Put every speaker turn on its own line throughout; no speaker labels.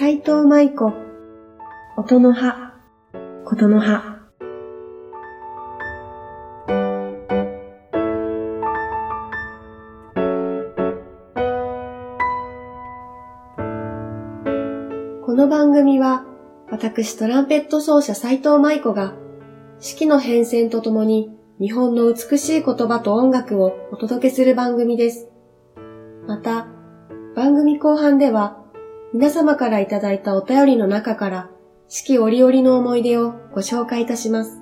斎藤舞子、音の葉、ことの葉。この番組は、私トランペット奏者斎藤舞子が、四季の変遷とともに日本の美しい言葉と音楽をお届けする番組です。また、番組後半では、皆様からいただいたお便りの中から、四季折々の思い出をご紹介いたします。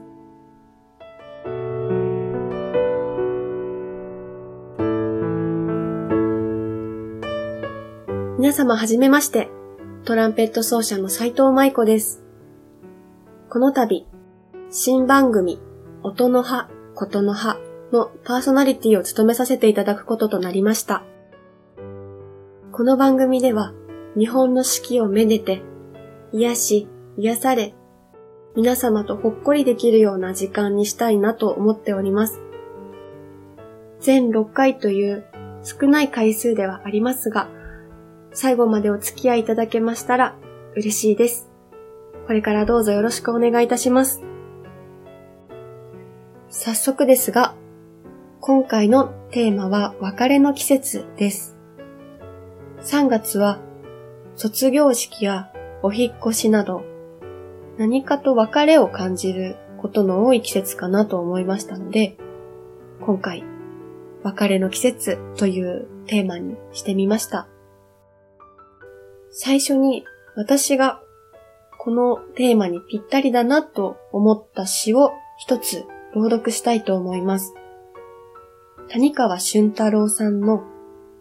皆様はじめまして、トランペット奏者の斉藤舞子です。この度、新番組、音の葉、ことの葉のパーソナリティを務めさせていただくこととなりました。この番組では、日本の四季をめでて、癒し、癒され、皆様とほっこりできるような時間にしたいなと思っております。全6回という少ない回数ではありますが、最後までお付き合いいただけましたら嬉しいです。これからどうぞよろしくお願いいたします。早速ですが、今回のテーマは別れの季節です。3月は卒業式やお引越しなど何かと別れを感じることの多い季節かなと思いましたので、今回別れの季節というテーマにしてみました。最初に私がこのテーマにぴったりだなと思った詩を一つ朗読したいと思います。谷川俊太郎さんの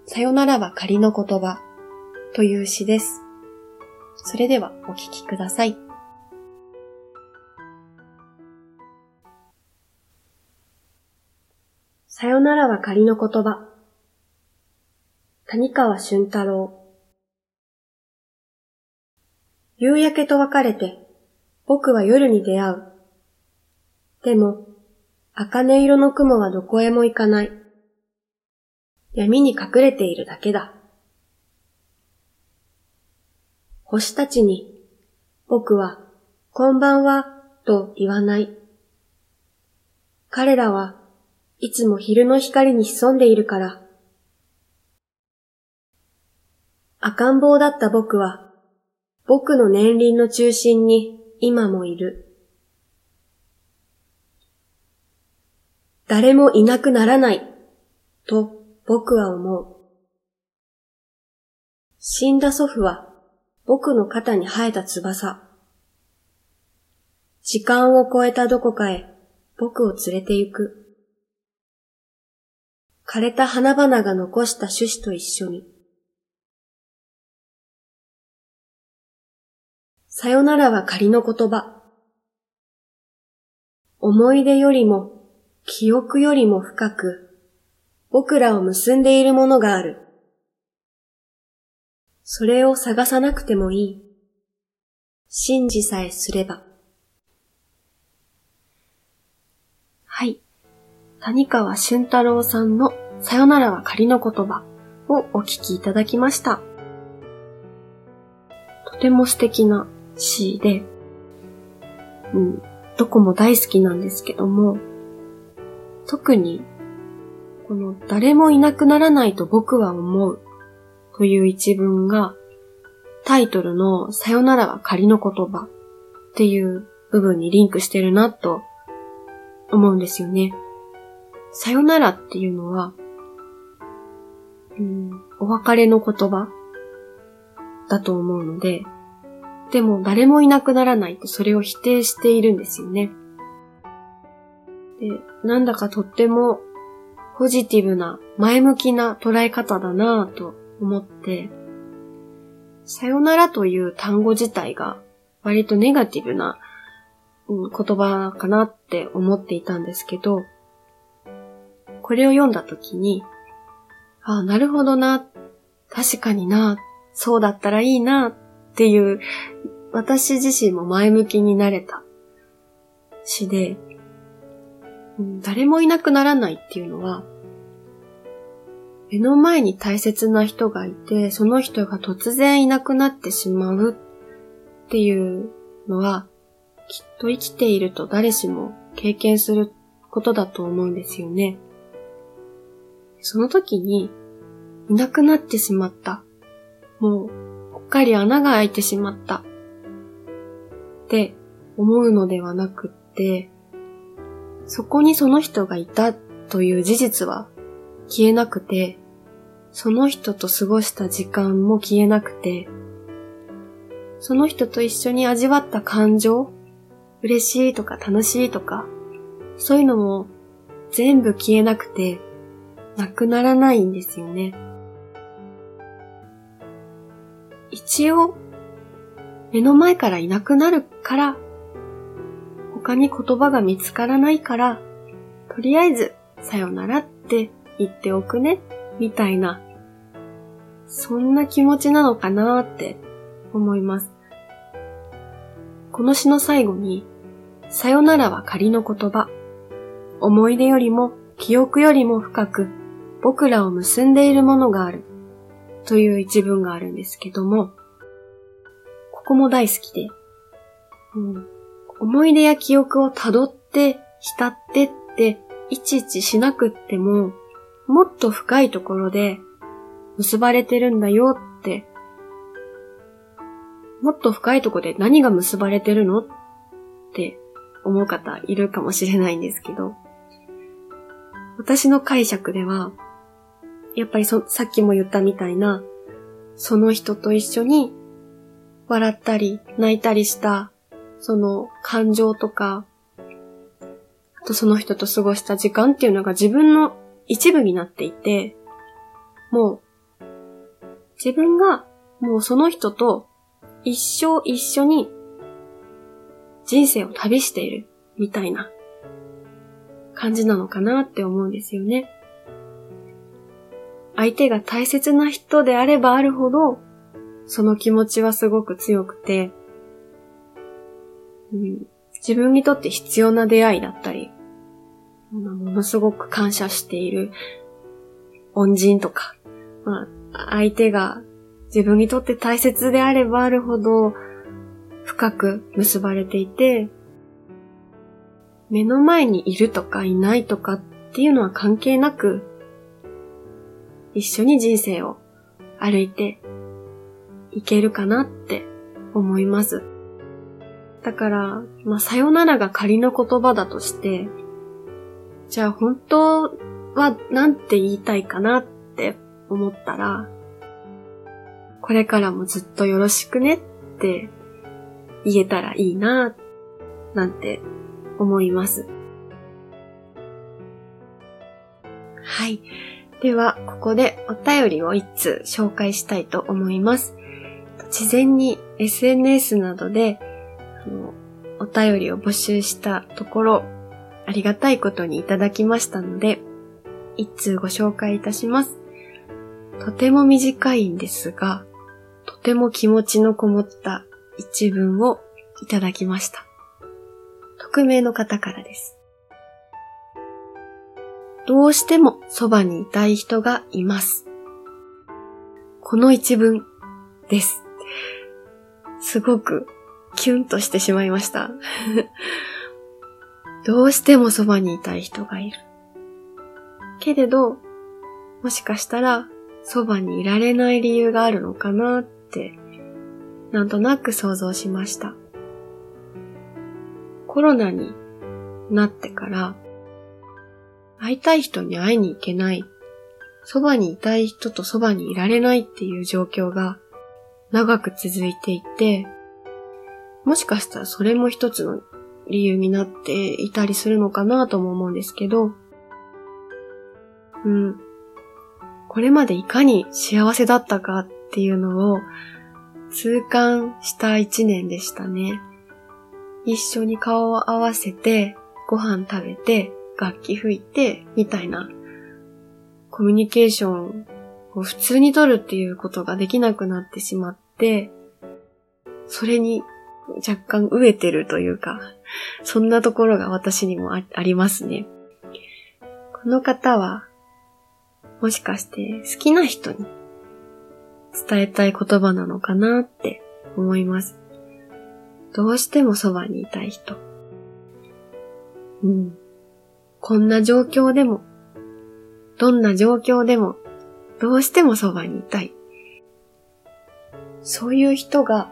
さよならは仮の言葉という詩です。それではお聞きください。さよならは仮の言葉。谷川俊太郎夕焼けと別れて、僕は夜に出会う。でも、茜色の雲はどこへも行かない。闇に隠れているだけだ。星たちに、僕は、こんばんは、と言わない。彼らはいつも昼の光に潜んでいるから。赤ん坊だった僕は、僕の年輪の中心に今もいる。誰もいなくならない、と僕は思う。死んだ祖父は僕の肩に生えた翼。時間を超えたどこかへ僕を連れて行く。枯れた花々が残した種子と一緒に。さよならは仮の言葉。思い出よりも、記憶よりも深く、僕らを結んでいるものがある。それを探さなくてもいい。信じさえすれば。はい。谷川俊太郎さんのさよならは仮の言葉をお聞きいただきました。とても素敵な詩で、うん、どこも大好きなんですけども、特に、この誰もいなくならないと僕は思うという一文が、タイトルのさよならは仮の言葉っていう部分にリンクしてるなと思うんですよね。さよならっていうのは、うん、お別れの言葉だと思うので、でも誰もいなくならないってそれを否定しているんですよね。で、なんだかとってもポジティブな前向きな捉え方だなぁと思って、さよならという単語自体が割とネガティブな、うん、言葉かなって思っていたんですけど、これを読んだ時に、ああ、なるほどな、確かにな、そうだったらいいなっていう私自身も前向きになれた詩で、誰もいなくならないっていうのは、目の前に大切な人がいて、その人が突然いなくなってしまうっていうのは、きっと生きていると誰しも経験することだと思うんですよね。その時に、いなくなってしまった。もう、ぽっかり穴が開いてしまった。って思うのではなくって、そこにその人がいたという事実は消えなくて、その人と過ごした時間も消えなくて、その人と一緒に味わった感情、嬉しいとか楽しいとか、そういうのも全部消えなくて、なくならないんですよね。一応、目の前からいなくなるから、他に言葉が見つからないから、とりあえず、さよならって言っておくね、みたいな、そんな気持ちなのかなって思います。この詩の最後に、さよならは仮の言葉。思い出よりも記憶よりも深く僕らを結んでいるものがある。という一文があるんですけども、ここも大好きで、うん、思い出や記憶を辿って、浸ってって、いちいちしなくっても、もっと深いところで結ばれてるんだよってもっと深いとこで何が結ばれてるのって思う方いるかもしれないんですけど、私の解釈では、やっぱりそ、さっきも言ったみたいな、その人と一緒に笑ったり泣いたりした、その感情とか、あとその人と過ごした時間っていうのが自分の一部になっていて、もう、自分がもうその人と一生一緒に人生を旅しているみたいな感じなのかなって思うんですよね。相手が大切な人であればあるほど、その気持ちはすごく強くて、うん、自分にとって必要な出会いだったり、ものすごく感謝している恩人とか、まあ、相手が自分にとって大切であればあるほど深く結ばれていて、目の前にいるとかいないとかっていうのは関係なく、一緒に人生を歩いていけるかなって思います。だから、まあ、さよならが仮の言葉だとして、じゃあ本当はなんて言いたいかなって思ったら、これからもずっとよろしくねって言えたらいいな、なんて思います。はい。では、ここでお便りを一通紹介したいと思います。事前に SNS などでお便りを募集したところ、ありがたいことにいただきましたので、一通ご紹介いたします。とても短いんですが、とても気持ちのこもった一文をいただきました。匿名の方からです。どうしてもそばにいたい人がいます。この一文です。すごくキュンとしてしまいました。どうしてもそばにいたい人がいる。けれど、もしかしたらそばにいられない理由があるのかなって、なんとなく想像しました。コロナになってから、会いたい人に会いに行けない、そばにいたい人とそばにいられないっていう状況が長く続いていて、もしかしたらそれも一つの理由になっていたりするのかなとも思うんですけど、うん。これまでいかに幸せだったかっていうのを痛感した一年でしたね。一緒に顔を合わせて、ご飯食べて、楽器吹いて、みたいな、コミュニケーションを普通に取るっていうことができなくなってしまって、それに若干飢えてるというか、そんなところが私にもあありますね。この方は、もしかして好きな人に伝えたい言葉なのかなって思います。どうしてもそばにいたい人。うん。こんな状況でも、どんな状況でも、どうしてもそばにいたい。そういう人が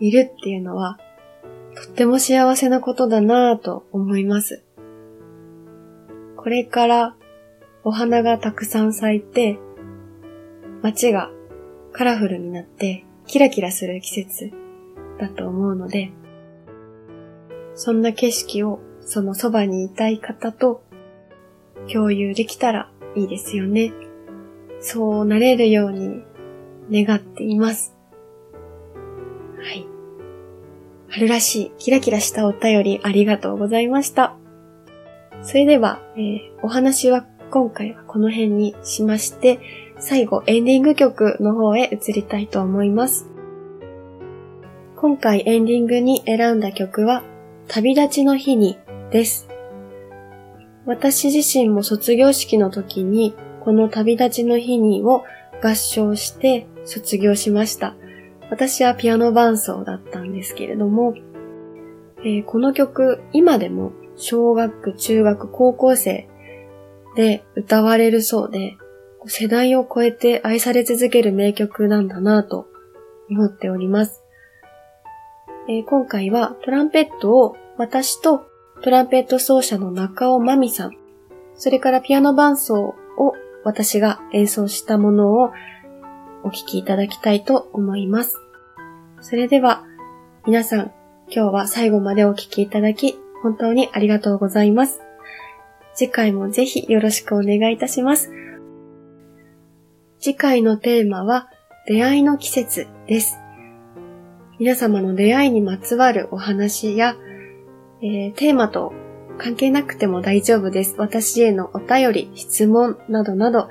いるっていうのは、とっても幸せなことだなぁと思います。これからお花がたくさん咲いて、街がカラフルになってキラキラする季節だと思うので、そんな景色をそのそばにいたい方と共有できたらいいですよね。そうなれるように願っています。春らしいキラキラしたお便りありがとうございました。それでは、えー、お話は今回はこの辺にしまして、最後エンディング曲の方へ移りたいと思います。今回エンディングに選んだ曲は、旅立ちの日にです。私自身も卒業式の時に、この旅立ちの日にを合唱して卒業しました。私はピアノ伴奏だったんですけれども、えー、この曲、今でも小学、中学、高校生で歌われるそうで、世代を超えて愛され続ける名曲なんだなぁと思っております。えー、今回はトランペットを私とトランペット奏者の中尾真美さん、それからピアノ伴奏を私が演奏したものをお聴きいただきたいと思います。それでは、皆さん、今日は最後までお聴きいただき、本当にありがとうございます。次回もぜひよろしくお願いいたします。次回のテーマは、出会いの季節です。皆様の出会いにまつわるお話や、えー、テーマと関係なくても大丈夫です。私へのお便り、質問などなど、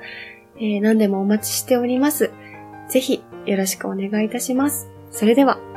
えー、何でもお待ちしております。ぜひよろしくお願いいたします。それでは。